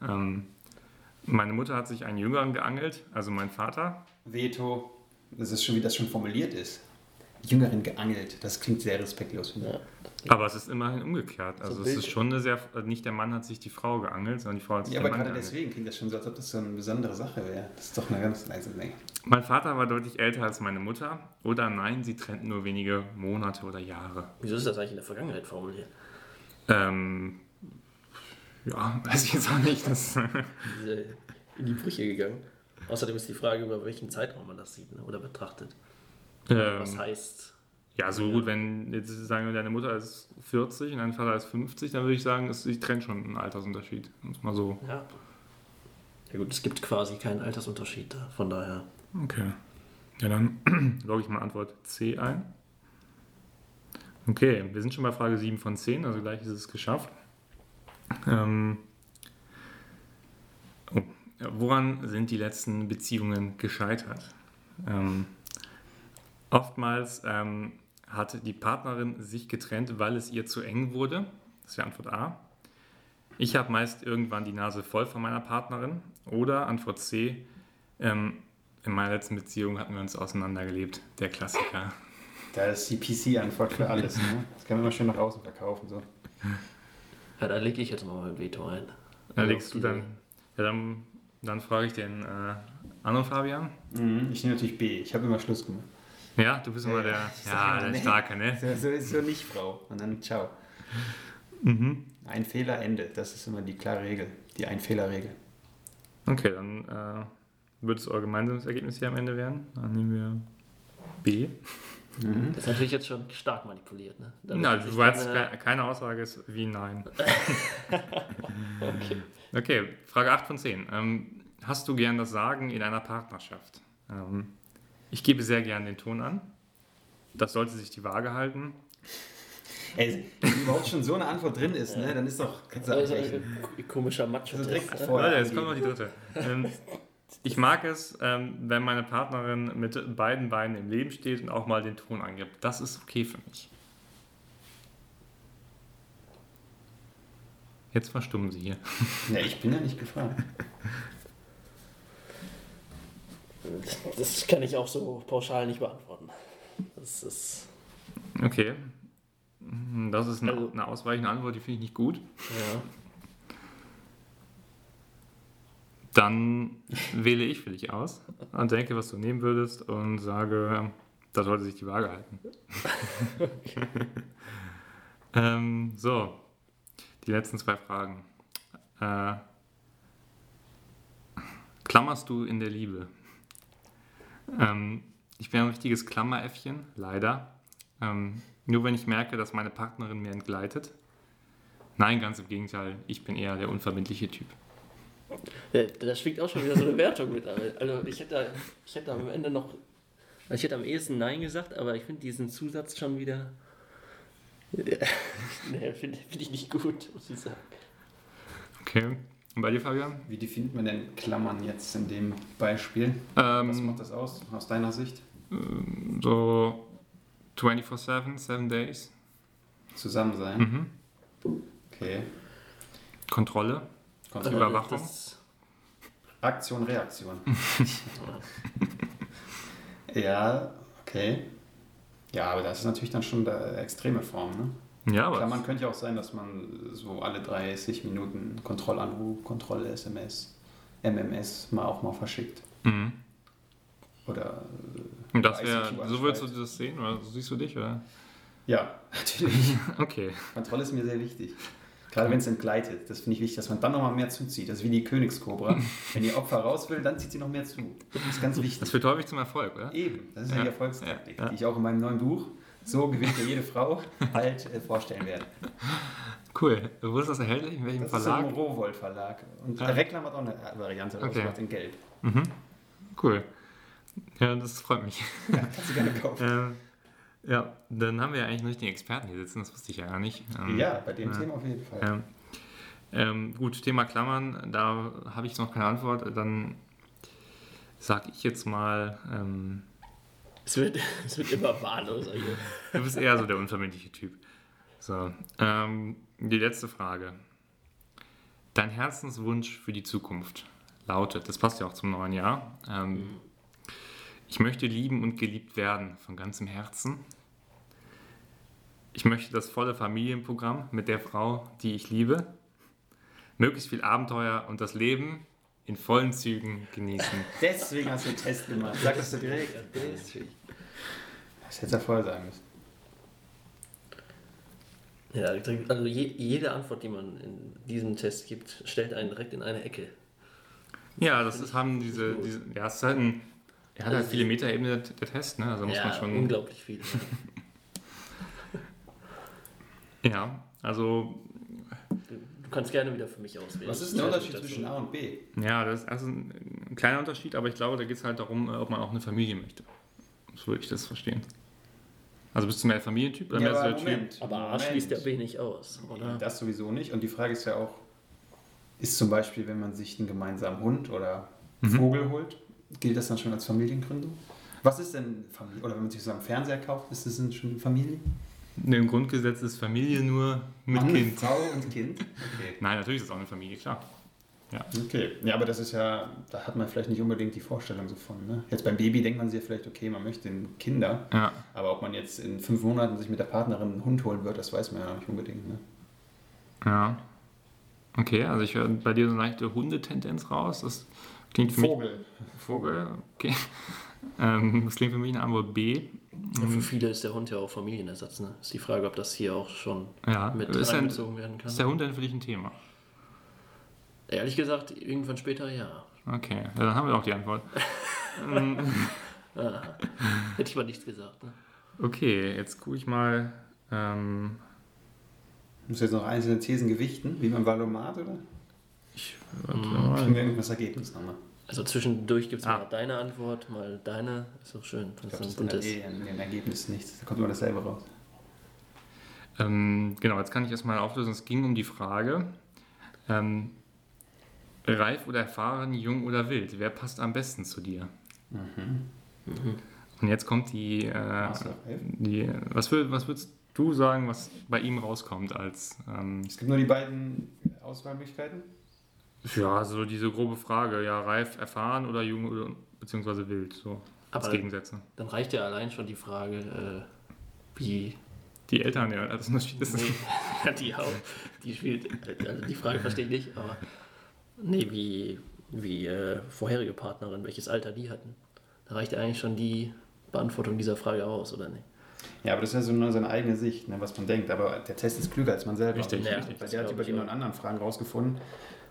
Ähm, meine Mutter hat sich einen Jüngeren geangelt, also mein Vater. Veto. Das ist schon, wie das schon formuliert ist. Jüngeren geangelt. Das klingt sehr respektlos. finde ich. Ja. Aber es ist immerhin umgekehrt. Also es ist schon eine sehr, nicht der Mann hat sich die Frau geangelt, sondern die Frau hat sich Ja, aber Mann gerade geangelt. deswegen klingt das schon so, als ob das so eine besondere Sache wäre. Das ist doch eine ganz leise nee. Mein Vater war deutlich älter als meine Mutter. Oder nein, sie trennten nur wenige Monate oder Jahre. Wieso ist das eigentlich in der Vergangenheit formuliert? Ähm, ja, weiß ich jetzt auch nicht. Das, in die Brüche gegangen. Außerdem ist die Frage, über welchen Zeitraum man das sieht ne, oder betrachtet. Was ähm, heißt, ja, so gut, wenn jetzt sagen wir, deine Mutter ist 40 und dein Vater ist 50, dann würde ich sagen, es trennt schon einen Altersunterschied. Muss mal so. ja. Ja gut, es gibt quasi keinen Altersunterschied da, von daher. Okay. Ja, dann logge ich mal Antwort C ein. Okay, wir sind schon bei Frage 7 von 10, also gleich ist es geschafft. Ähm, oh, ja, woran sind die letzten Beziehungen gescheitert? Ähm, oftmals ähm, hat die Partnerin sich getrennt, weil es ihr zu eng wurde. Das ist die Antwort A. Ich habe meist irgendwann die Nase voll von meiner Partnerin. Oder Antwort C. Ähm, in meiner letzten Beziehung hatten wir uns auseinandergelebt. Der Klassiker. Da ist die PC-Antwort für alles. Ne? Das kann man immer schön nach außen verkaufen. So. Ja, da lege ich jetzt mal mein Veto ein. Da legst du dann. Ja, dann, dann frage ich den äh, anderen Fabian. Mhm. Ich nehme natürlich B. Ich habe immer Schluss gemacht. Ja, du bist immer der, ja, immer, der nee. Starke, ne? So, so ist so nicht, Frau. Und dann ciao. Mhm. Ein Fehler, Ende. Das ist immer die klare Regel. Die Ein-Fehler-Regel. Okay, dann äh, wird es euer gemeinsames Ergebnis hier am Ende werden. Dann nehmen wir B. Mhm. Das ist natürlich jetzt schon stark manipuliert. Ne? Damit Na, du weißt, dann, äh, ke- keine Aussage ist wie Nein. okay. Okay, Frage 8 von 10. Ähm, hast du gern das Sagen in einer Partnerschaft? Ähm, ich gebe sehr gern den Ton an. Das sollte sich die Waage halten. Ey, wenn überhaupt schon so eine Antwort drin ist, ne, dann ist doch. Kannst du Also, abbrechen. äh, komischer Also Macho-Test. direkt ne? jetzt kommt noch die dritte. Ähm, ich mag es, ähm, wenn meine Partnerin mit beiden Beinen im Leben steht und auch mal den Ton angibt. Das ist okay für mich. Jetzt verstummen sie hier. Ja, ich bin ja nicht gefragt. Das kann ich auch so pauschal nicht beantworten. Das ist. Okay. Das ist eine, Also- eine ausweichende Antwort, die finde ich nicht gut. Ja. Dann wähle ich für dich aus und denke, was du nehmen würdest und sage, da sollte sich die Waage halten. ähm, so, die letzten zwei Fragen. Äh, klammerst du in der Liebe? Ähm, ich bin ein richtiges Klammeräffchen, leider. Ähm, nur wenn ich merke, dass meine Partnerin mir entgleitet. Nein, ganz im Gegenteil, ich bin eher der unverbindliche Typ. Ja, Da schwingt auch schon wieder so eine Wertung mit. Also ich hätte, ich hätte am Ende noch. Ich hätte am ehesten Nein gesagt, aber ich finde diesen Zusatz schon wieder. nee, finde find ich nicht gut, muss ich sagen. Okay. Und bei dir, Fabian? Wie definiert man denn Klammern jetzt in dem Beispiel? Was Ähm, macht das aus, aus deiner Sicht? ähm, so 24-7, 7 Days. Zusammen sein. Mhm. Okay. Kontrolle. Kontrolle. Überwachung. Aktion, Reaktion. ja, okay. Ja, aber das ist natürlich dann schon eine extreme Form, ne? Ja, aber Klar, man könnte ja auch sein, dass man so alle 30 Minuten Kontrollanruf, Kontroll-SMS, MMS mal auch mal verschickt. mhm. Oder Und das wäre, so würdest du das sehen oder so siehst du dich, oder? ja, natürlich. Okay. Kontrolle ist mir sehr wichtig. Gerade wenn es entgleitet. Das finde ich wichtig, dass man dann nochmal mehr zuzieht. Das ist wie die Königskobra. wenn die Opfer raus will, dann zieht sie noch mehr zu. Das ist ganz wichtig. Das führt häufig zum Erfolg, oder? Eben, das ist ja, Ja, die Erfolgstaktik, ja, ja. die ich auch in meinem neuen Buch, So gewinnt ja jede Frau, bald äh, vorstellen werde. Cool. Wo ist das erhältlich? In welchem Das ist Verlag? im Rowold Verlag. Und Ah. der Reklam hat auch eine Variante Okay. rausgebracht in Gelb. Mhm. Cool. Ja, das freut mich. Ja, kannst du gerne kaufen. Ähm, ja, dann haben wir ja eigentlich einen richtigen Experten hier sitzen, das wusste ich ja gar nicht. Ähm, ja, bei dem ja. Thema auf jeden Fall. Ähm, ähm, gut, Thema Klammern, da habe ich noch keine Antwort. Dann sage ich jetzt mal, ähm, Es wird, es wird immer wahlloser hier. du bist eher so der unverbindliche Typ. So, ähm, die letzte Frage. Dein Herzenswunsch für die Zukunft lautet, das passt ja auch zum neuen Jahr, ähm, ich möchte lieben und geliebt werden von ganzem Herzen. Ich möchte das volle Familienprogramm mit der Frau, die ich liebe. Möglichst viel Abenteuer und das Leben in vollen Zügen genießen. Deswegen hast du einen Test gemacht. Sag das du direkt. Das hätte ja vorher sagen müssen. Ja, also je, jede Antwort, die man in diesem Test gibt, stellt einen direkt in eine Ecke. Ja, das ist, haben diese, diese ja, es ist halt ein, er hat halt viele Metaebene der, der Test, ne? Also muss ja, man schon. unglaublich viel. Ja, also Du, du kannst gerne wieder für mich auswählen. Was ist der Unterschied zwischen A und B? Ja, das ist also ein, ein kleiner Unterschied, aber ich glaube, da geht es halt darum, äh, ob man auch eine Familie möchte. So würde ich das verstehen. Also bist du mehr Familientyp oder mehr so der Typ? Aber A Moment. schließt ja B nicht aus, oder? Das sowieso nicht. Und die Frage ist ja auch, ist zum Beispiel, wenn man sich einen gemeinsamen Hund oder Mhm. Vogel holt, gilt das dann schon als Familiengründung? Was ist denn Familie? Oder wenn man sich so einen Fernseher kauft, ist das denn schon Familie? Ne, Im Grundgesetz ist Familie nur mit Mann, Kind. Frau und Kind? Okay. Nein, natürlich ist es auch eine Familie, klar. Okay, ja, aber das ist ja, da hat man vielleicht nicht unbedingt die Vorstellung so von. Ne? Jetzt beim Baby denkt man sich ja vielleicht, okay, man möchte Kinder, Ja, aber ob man jetzt in fünf Monaten sich mit der Partnerin einen Hund holen wird, das weiß man ja nicht unbedingt. Ne? ja. Okay, also ich höre bei dir so eine leichte Hundetendenz raus. Das klingt für mich. Vogel. Vogel, okay. Ähm, das klingt für mich eine Antwort B. Ja, für viele ist der Hund ja auch Familienersatz. Ne? Ist die Frage, ob das hier auch schon Ja, mit ist, einbezogen werden kann. ist der Hund denn für dich ein Thema? Ehrlich gesagt, irgendwann später ja. Okay, ja, dann haben wir auch die Antwort. Ah, hätte ich mal nichts gesagt. Ne? okay, jetzt gucke ich mal. Ähm, Muss jetzt noch einzelne Thesen gewichten, wie beim Valomat, oder? ich, warte Mhm. mal. Kriegen wir irgendwas Ergebnis nochmal? Also zwischendurch gibt es Ah. mal deine Antwort, mal deine. Ist doch schön. Ich glaube, Das das sind- ist das, eh in den Ergebnissen nichts. Da kommt immer dasselbe raus. Ähm, genau, jetzt kann ich erstmal auflösen. Es ging um die Frage: ähm, Reif oder erfahren, jung oder wild? Wer passt am besten zu dir? Mhm. Und jetzt kommt die. Äh, die was, würd, was würdest du sagen, was bei ihm rauskommt als. Ähm, Es gibt nur die beiden Auswahlmöglichkeiten. ja, so diese grobe Frage: Ja, reif, erfahren oder jung oder beziehungsweise wild? So als Aber Gegensätze. dann reicht ja allein schon die Frage, äh, wie. Die Eltern, ja, das ist. Nee, ja, die auch. Die spielt. Also die Frage verstehe ich nicht, aber. Nee, wie, wie äh, vorherige Partnerin, welches Alter die hatten. Da reicht ja eigentlich schon die Beantwortung dieser Frage aus, oder nicht? Ja, aber das ist ja so nur seine eigene Sicht, ne, was man denkt. Aber der Test ist klüger als man selber. Richtig, Ja, richtig. Weil das der hat über die in anderen Fragen rausgefunden,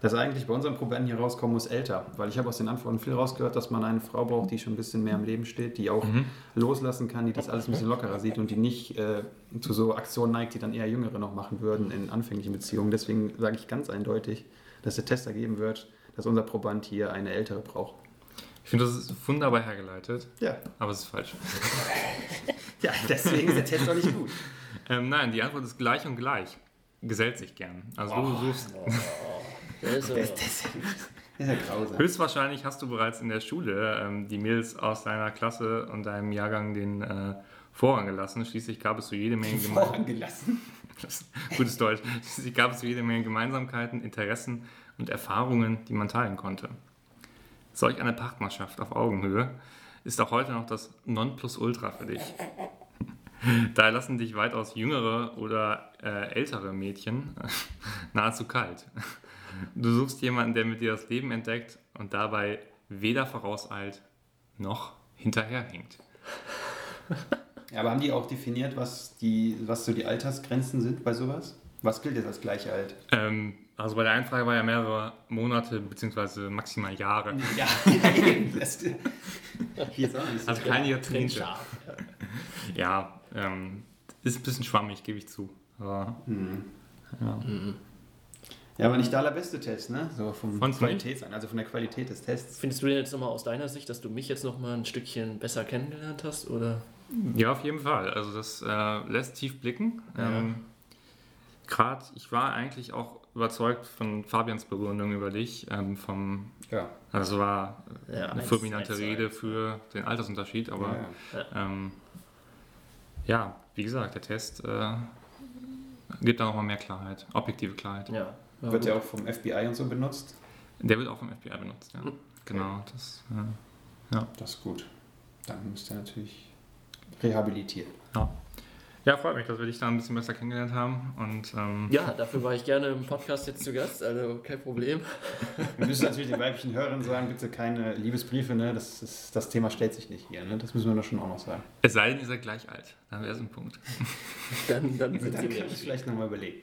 dass eigentlich bei unseren Probanden hier rauskommen muss älter. Weil ich habe aus den Antworten viel rausgehört, dass man eine Frau braucht, die schon ein bisschen mehr im Leben steht, die auch Mhm. loslassen kann, die das alles ein bisschen lockerer sieht und die nicht äh, zu so Aktionen neigt, die dann eher Jüngere noch machen würden in anfänglichen Beziehungen. Deswegen sage ich ganz eindeutig, dass der Test ergeben wird, dass unser Proband hier eine ältere braucht. Ich finde, das ist wunderbar hergeleitet, Ja, aber es ist falsch. ja deswegen ist der Test auch nicht gut. Ähm, nein, die Antwort ist gleich und gleich. Gesellt sich gern. Also du suchst. Der äh, ist, ja grausam. Höchstwahrscheinlich hast du bereits in der Schule ähm, die Mädels aus deiner Klasse und deinem Jahrgang den äh, Vorrang gelassen. Schließlich gab es so jede Menge Vorrang gelassen. Gutes Deutsch. Schließlich gab es jede Menge Gemeinsamkeiten, Interessen und Erfahrungen, die man teilen konnte. Solch eine Partnerschaft auf Augenhöhe ist auch heute noch das Nonplusultra für dich. Daher lassen dich weitaus jüngere oder äh, ältere Mädchen nahezu kalt. Du suchst jemanden, der mit dir das Leben entdeckt und dabei weder vorauseilt noch hinterherhinkt. Ja, aber haben die auch definiert, was, die, was so die Altersgrenzen sind bei sowas? Was gilt jetzt als gleich alt? Ähm, also bei der Einfrage war ja mehrere Monate bzw. maximal Jahre. Ja. Das, hier ist auch Also keine Jahrzehnte. Ja, ähm, ist ein bisschen schwammig, gebe ich zu. Aber, Hm. ja. Ja, aber nicht der allerbeste Test, ne? So vom du nicht? Qualitäts also von der Qualität des Tests. Findest du denn jetzt nochmal aus deiner Sicht, dass du mich jetzt nochmal ein Stückchen besser kennengelernt hast? Oder? Ja, auf jeden Fall. Also das äh, lässt tief blicken. Ja. Ähm, Gerade, ich war eigentlich auch überzeugt von Fabians Begründung über dich. Ähm, vom, Ja. also war Ja, eine fulminante eins Rede für den Altersunterschied, aber ja. Ähm, ja, wie gesagt, der Test äh, gibt da nochmal mehr Klarheit, objektive Klarheit. Ja. ja Wird gut. ja auch vom FBI und so benutzt. Der wird auch vom FBI benutzt, ja. Hm. Genau, das, äh, Das ist gut. Dann müsst ihr natürlich rehabilitieren. ja. ja, freut mich, dass wir dich da ein bisschen besser kennengelernt haben. Und ähm, ja, dafür war ich gerne im Podcast jetzt zu Gast, also kein Problem. Wir müssen natürlich den weiblichen Hörern sagen, bitte keine Liebesbriefe, ne? Das, ist, das Thema stellt sich nicht hier, ne? Das müssen wir doch schon auch noch sagen. es sei denn, ihr seid gleich alt, dann wäre es ein Punkt. Dann, dann sind dann kann ich vielleicht nochmal überlegen.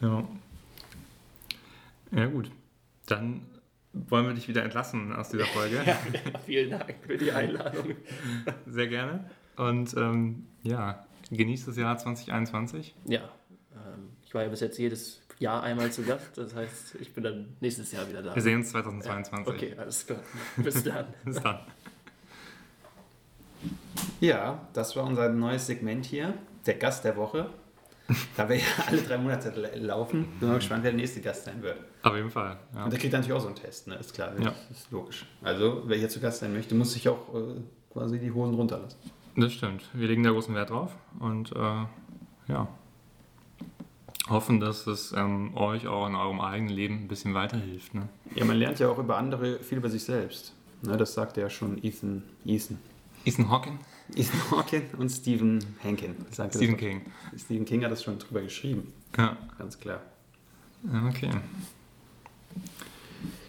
Ja. Ja, gut. Dann wollen wir dich wieder entlassen aus dieser Folge. Ja, vielen Dank für die Einladung. Sehr gerne. Und ähm, ja, genießt das Jahr 2021. Ja, ähm, ich war ja bis jetzt jedes Jahr einmal zu Gast, das heißt, ich bin dann nächstes Jahr wieder da. Wir sehen uns 2022. Okay, alles klar. Bis dann. Bis dann. Ja, das war unser neues Segment hier, der Gast der Woche. Da wir ja alle drei Monate la- laufen, bin mal gespannt, wer der nächste Gast sein wird. Auf jeden Fall. Ja. Und der kriegt natürlich auch so einen Test, ne? Ist klar, Ja. das ist logisch. Also, wer hier zu Gast sein möchte, muss sich auch äh, quasi die Hosen runterlassen. Das stimmt. Wir legen da großen Wert drauf und äh, ja. Hoffen, dass es ähm, euch auch in eurem eigenen Leben ein bisschen weiterhilft. Ne? Ja, man lernt ja auch über andere viel über sich selbst. Ne, das sagte ja schon Ethan, Ethan. Ethan Hawking? Ethan Hawking und Stephen Hankin. Stephen King. Stephen King hat das schon drüber geschrieben, Ja. ganz klar. Okay.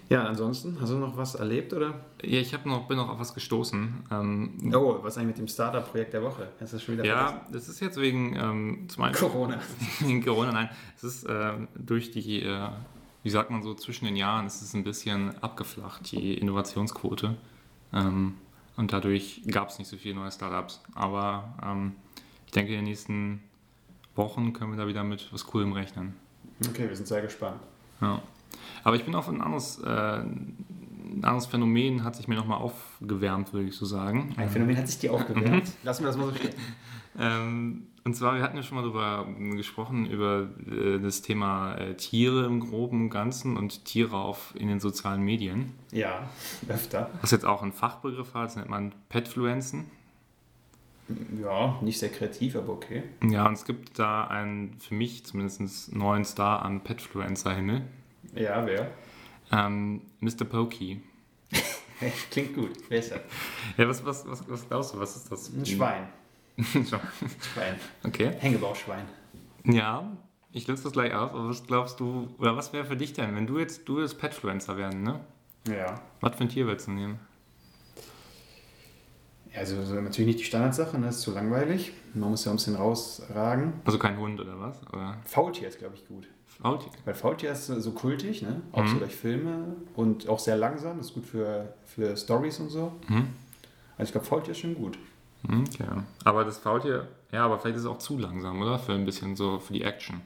Ja, ansonsten, hast du noch was erlebt oder? Ja, ich hab noch, bin noch auf was gestoßen. Ähm, Oh, was eigentlich mit dem Startup-Projekt der Woche? Hast du das schon wieder ja, das ist jetzt wegen ähm, zum einen Corona. wegen Corona, nein. Es ist äh, durch die, äh, wie sagt man so, zwischen den Jahren ist es ein bisschen abgeflacht, die Innovationsquote. Ähm, und dadurch gab es nicht so viele neue Startups. Aber ähm, ich denke, in den nächsten Wochen können wir da wieder mit was Coolem rechnen. Okay, wir sind sehr gespannt. Ja. Aber ich bin auf ein anderes, äh, ein anderes Phänomen, hat sich mir nochmal aufgewärmt, würde ich so sagen. Ein Phänomen hat sich dir aufgewärmt. Lassen wir das mal so stehen. Ähm, und zwar, wir hatten ja schon mal darüber ähm, gesprochen, über äh, das Thema äh, Tiere im groben und Ganzen und Tiere auf, in den sozialen Medien. Ja, öfter. Was jetzt auch ein Fachbegriff hat, das nennt man Petfluenzen. Ja, nicht sehr kreativ, aber okay. Ja, und es gibt da einen, für mich zumindest, neuen Star am Petfluencer-Himmel. Ja, wer? Ähm, Mr. Pokey. Klingt gut. Wer ist das? Ja, was, was, was, was glaubst du, was ist das? Ein Schwein. Schwein. Okay. Hängebauchschwein. Ja, ich löse das gleich auf, aber was glaubst du, oder was wäre für dich denn, wenn du jetzt, du jetzt Petfluencer werden, ne? Ja. Was für ein Tier willst du nehmen? Ja, Also so natürlich nicht die Standardsache, ne? Das ist zu langweilig. Man muss ja ein bisschen rausragen. Also kein Hund oder was? Oder Faultier ist, glaube ich, gut. Faultier? Weil Faultier ist so kultig, ne? Auch Mhm. so durch Filme und auch sehr langsam. Das ist gut für, für Stories und so. Mhm. Also ich glaube, Faultier ist schon gut. Mhm, Okay. Aber das Faultier, ja, aber vielleicht ist es auch zu langsam, oder? Für ein bisschen so, für die Action.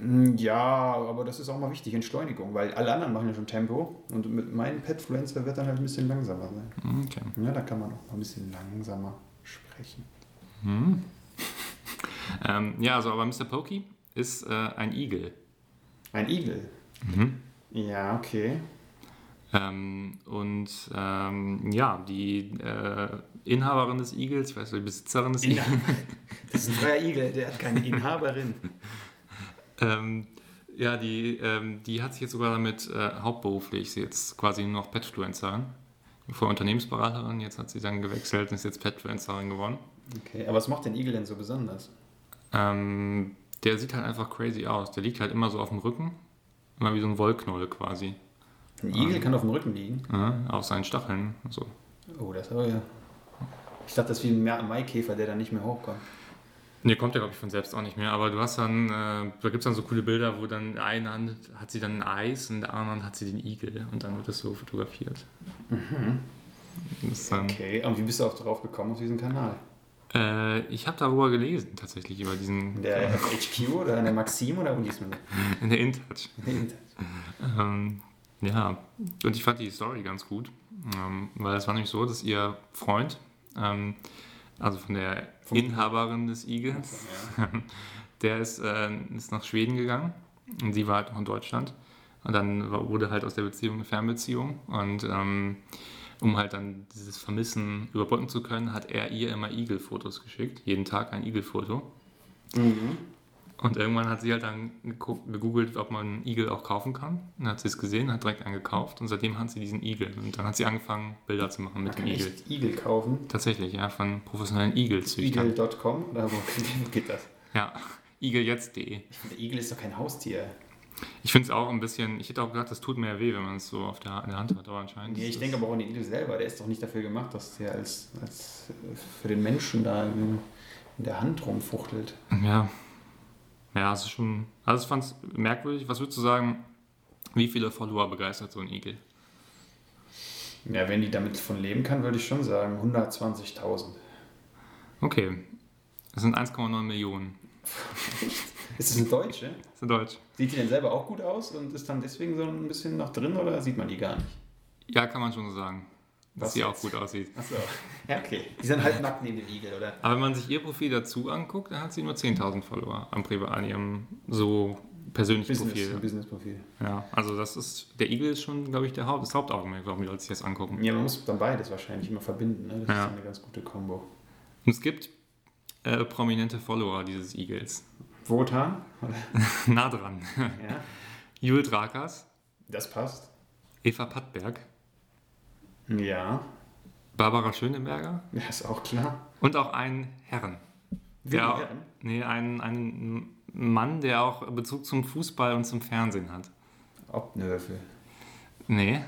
Mm, Ja, aber das ist auch mal wichtig, Entschleunigung, weil alle anderen machen ja schon Tempo und mit meinem Petfluencer wird dann halt ein bisschen langsamer sein. Mhm, Okay. Ja, da kann man auch mal ein bisschen langsamer sprechen. Mhm. ähm, ja, also aber Mr. Pokey ist äh, ein Igel. Ein Igel. Mhm. Ja, okay. Ähm, und ähm, ja, die äh, Inhaberin des Igels, ich weiß nicht, die Besitzerin des Igels, Das ist ein freier Igel, der hat keine Inhaberin. ähm, ja, die, ähm, die hat sich jetzt sogar damit äh, hauptberuflich, sie jetzt quasi nur noch Petfluencerin. Vorher Unternehmensberaterin, jetzt hat sie dann gewechselt und ist jetzt Petfluencerin geworden. Okay, aber was macht den Igel denn so besonders? Ähm, der sieht halt einfach crazy aus. Der liegt halt immer so auf dem Rücken, immer wie so ein Wollknoll quasi. Ein Igel kann auf dem Rücken liegen. Ja, auf seinen Stacheln. So. Oh, das aber ja. Ich dachte, das ist wie ein Ma- Maikäfer, der dann nicht mehr hochkommt. Nee, kommt ja, glaube ich, von selbst auch nicht mehr. Aber du hast dann, äh, da gibt es dann so coole Bilder, wo dann einen Hand hat sie dann ein Eis und der anderen Hand hat sie den Igel. Und dann wird das so fotografiert. Das ist dann, Okay, und wie bist du auch drauf gekommen auf diesen Kanal? Äh, ich habe darüber gelesen, tatsächlich, über diesen, In der FHQ oder in der Maxim oder wo liest man das? in der InTouch. Ähm, ja, und ich fand die Story ganz gut, ähm, weil es war nämlich so, dass ihr Freund, ähm, also von der Vom- Inhaberin des Igels, der ist, äh, ist nach Schweden gegangen und sie war halt noch in Deutschland. Und dann wurde halt aus der Beziehung eine Fernbeziehung und ähm, um halt dann dieses Vermissen überbrücken zu können, hat er ihr immer Igelfotos geschickt, jeden Tag ein Igelfoto. Mhm. Und irgendwann hat sie halt dann gegoogelt, ob man einen Igel auch kaufen kann. Und dann hat sie es gesehen, hat direkt einen gekauft und seitdem hat sie diesen Igel. Und dann hat sie angefangen, Bilder zu machen Man mit dem Igel. echt Igel kaufen. Tatsächlich, ja, von professionellen Igelzüchtern. Igel.com oder wo geht das? Ja, igeljetzt.de. Ich finde, der Igel ist doch kein Haustier. Ich finde es auch ein bisschen, ich hätte auch gedacht, das tut mehr weh, wenn man es so auf der, in der Hand hat, aber anscheinend. Nee, ich denke aber auch an den Igel selber. Der ist doch nicht dafür gemacht, dass der als, als für den Menschen da in, in der Hand rumfuchtelt. Ja. Ja, es ist schon. Also, ich fand es merkwürdig. Was würdest du sagen, wie viele Follower begeistert so ein Igel? Ja, wenn die damit von leben kann, würde ich schon sagen 120.000. Okay. Das sind 1,9 Millionen. Ist das ein Deutsche? Das ist in Deutsch. Sieht die denn selber auch gut aus und ist dann deswegen so ein bisschen noch drin oder sieht man die gar nicht? Ja, kann man schon so sagen. Dass Was sie auch jetzt? gut aussieht. Achso. Ja, okay. Die sind halt nackt neben dem Igel, oder? Aber wenn man sich ihr Profil dazu anguckt, dann hat sie nur 10.000 Follower am Privat, an ihrem so persönlichen Business, Profil. Business-Profil. Ja, also das ist, der Igel ist schon, glaube ich, der Haupt, das Hauptaugenmerk, warum die Leute sich das angucken. Ja, man muss dann beides wahrscheinlich immer verbinden. Ne? Das Ja. ist eine ganz gute Kombo. Und es gibt äh, prominente Follower dieses Igels. Wotan? nah dran. ja, Jule Drakas, das passt. Eva Pattberg, Ja, Barbara Schöneberger ja, ist auch klar. und auch einen Herren. Der, Herren? nee, einen, einen Mann, der auch Bezug zum Fußball und zum Fernsehen hat. Obnövel. Nee,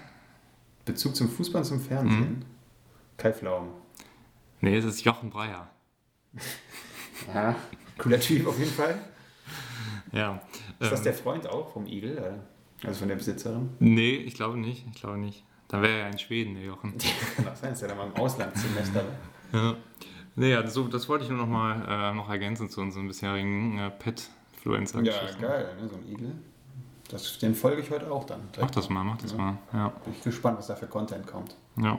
Bezug zum Fußball und zum Fernsehen. Mhm. Kai Pflaum. nee, es ist Jochen Breyer. Ja, cooler Typ auf jeden Fall. Ja. Ist das ähm, der Freund auch vom Igel? Also von der Besitzerin? Nee, ich glaube nicht. Ich glaube nicht. Dann wäre er ja in Schweden, der Jochen. Kann auch sein, dass er da mal im Auslandssemester. Ja. Nee, ja, so, das wollte ich nur noch mal äh, noch ergänzen zu unseren bisherigen äh, Pet-Fluencer. Ja, geil, ne? so ein Igel. Das, den folge ich heute auch dann. Mach das mal, mach das Ja. mal. Ja. Bin ich gespannt, was da für Content kommt. ja.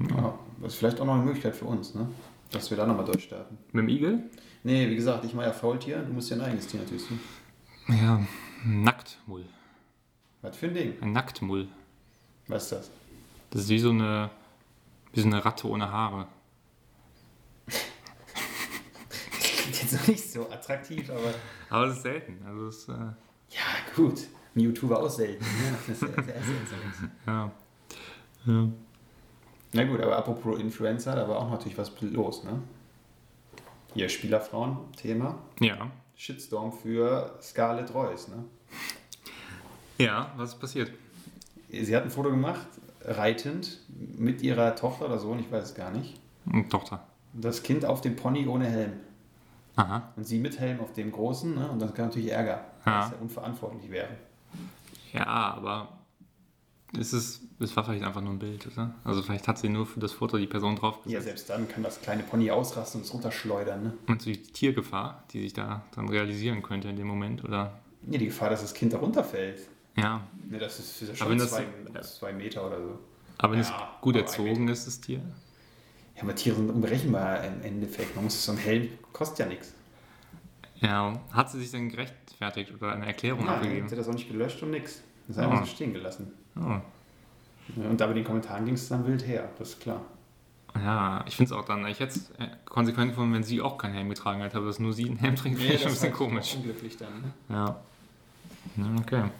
Ja, das ist vielleicht auch noch eine Möglichkeit für uns, ne? Dass wir da nochmal durchstarten. Mit dem Igel? Nee, wie gesagt, ich mache ja Faultier, du musst ja ein eigenes Tier natürlich. Ja, ein Nacktmull. Was für ein Ding? Ein Nacktmull. Was ist das? Das ist wie so eine, wie so eine Ratte ohne Haare. Klingt jetzt noch nicht so attraktiv, aber. Aber es ist selten. Also es ist, äh, Ja, gut. Ein YouTuber auch selten. Ne? Das ist sehr, sehr seltsam. ja. ja. Na gut, aber apropos Influencer, da war auch natürlich was los, ne? Hier, Spielerfrauen-Thema. Ja. Shitstorm für Scarlett Royce, ne? Ja, was ist passiert? Sie hat ein Foto gemacht, reitend, mit ihrer Tochter oder Sohn, ich weiß es gar nicht. Eine Tochter. Das Kind auf dem Pony ohne Helm. Aha. Und sie mit Helm auf dem großen, ne? Und das kann natürlich Ärger, Ja. weil es ja unverantwortlich wäre. Ja, aber ist, es war vielleicht einfach nur ein Bild, oder? Also vielleicht hat sie nur für das Foto die Person Ja, draufgesetzt. selbst dann kann das kleine Pony ausrasten und es runterschleudern, ne? Und so die Tiergefahr, die sich da dann realisieren könnte in dem Moment, oder? Ja, die Gefahr, dass das Kind da runterfällt. Ja. Ne, das ist, ist ja schon wenn das- zwei, zwei Meter oder so. Aber wenn Ja, es gut erzogen ist, das Tier. Ja, aber Tiere sind unberechenbar im Endeffekt. Man muss so ein Helm, kostet ja nichts. Ja, hat sie sich denn gerechtfertigt oder eine Erklärung Nein, abgegeben? sie hat das auch nicht gelöscht und nix. Das ist einfach Ah. so stehen gelassen. Oh. Ja, Und da bei den Kommentaren ging es dann wild her, das ist klar. Ja, ich finde es auch dann, ich hätte es äh, konsequent gefunden, wenn sie auch keinen Helm getragen hätte, aber dass nur sie einen Helm trägt, finde ich schon ein bisschen komisch. Unglücklich dann. Ne? Ja. Okay. Kann-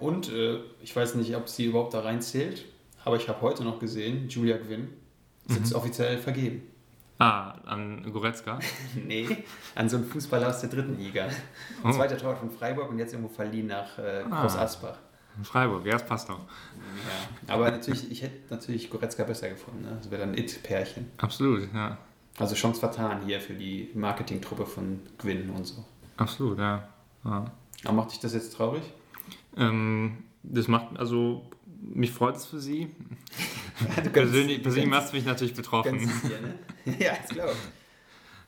Und äh, ich weiß nicht, ob sie überhaupt da reinzählt, aber ich habe heute noch gesehen, Julia Gwynn ist jetzt offiziell vergeben. Ah, an Goretzka. Nee, an so einen Fußballer aus der dritten Liga. Oh. Zweiter Tor von Freiburg und jetzt irgendwo verliehen nach äh, Ah. Groß Asbach. Freiburg, ja, das passt auch. Ja. Aber natürlich, ich hätte natürlich Goretzka besser gefunden. Ne? Das wäre dann ein It-Pärchen. Absolut, ja. Also Chance vertan hier für die Marketingtruppe von Gwyn und so. Absolut, ja. ja. Aber macht dich das jetzt traurig? Ähm, das macht, also, mich freut es für sie. Du Persönlich, persönlich macht es mich natürlich betroffen. es dir, ne? ja, ich glaube.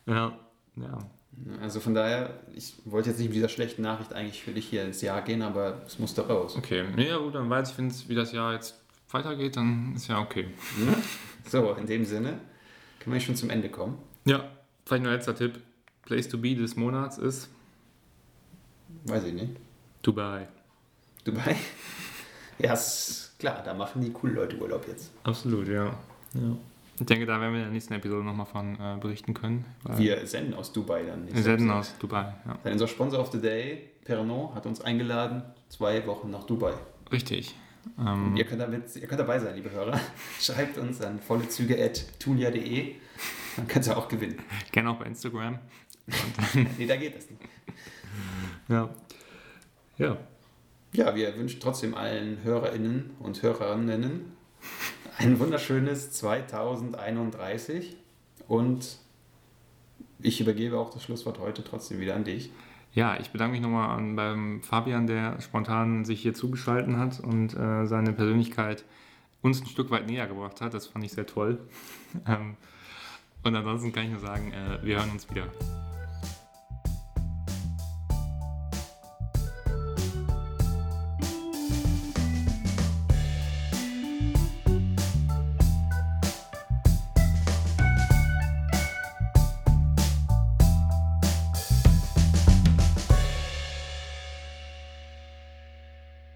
Ja, ja. Also von daher, ich wollte jetzt nicht mit dieser schlechten Nachricht eigentlich für dich hier ins Jahr gehen, aber es musste raus. Okay, ja gut, dann weiß ich, wenn's- wie das Jahr jetzt weitergeht, dann ist ja okay. So, in dem Sinne können wir schon zum Ende kommen. Ja, vielleicht noch letzter Tipp. Place to be des Monats ist Weiß ich nicht. Dubai. Dubai? Ja, ist klar, da machen die coolen Leute Urlaub jetzt. Absolut, ja. ja. Ich denke, da werden wir in der nächsten Episode nochmal von äh, berichten können. Wir senden aus Dubai dann. wir senden aus Dubai, ja. Weil unser Sponsor of the Day, Pernod, hat uns eingeladen, zwei Wochen nach Dubai. Richtig. Ähm, Ihr, könnt damit, ihr könnt dabei sein, liebe Hörer. Schreibt uns an vollezüge.tulia.de. Dann könnt ihr auch gewinnen. Gerne auch bei Instagram. Nee, da geht das nicht. Ja. Ja. Ja, wir wünschen trotzdem allen HörerInnen und Hörerinnen ein wunderschönes 2031 und ich übergebe auch das Schlusswort heute trotzdem wieder an dich. Ja, ich bedanke mich nochmal beim Fabian, der spontan sich hier zugeschaltet hat und äh, seine Persönlichkeit uns ein Stück weit näher gebracht hat. Das fand ich sehr toll. ähm, und ansonsten kann ich nur sagen, äh, wir hören uns wieder.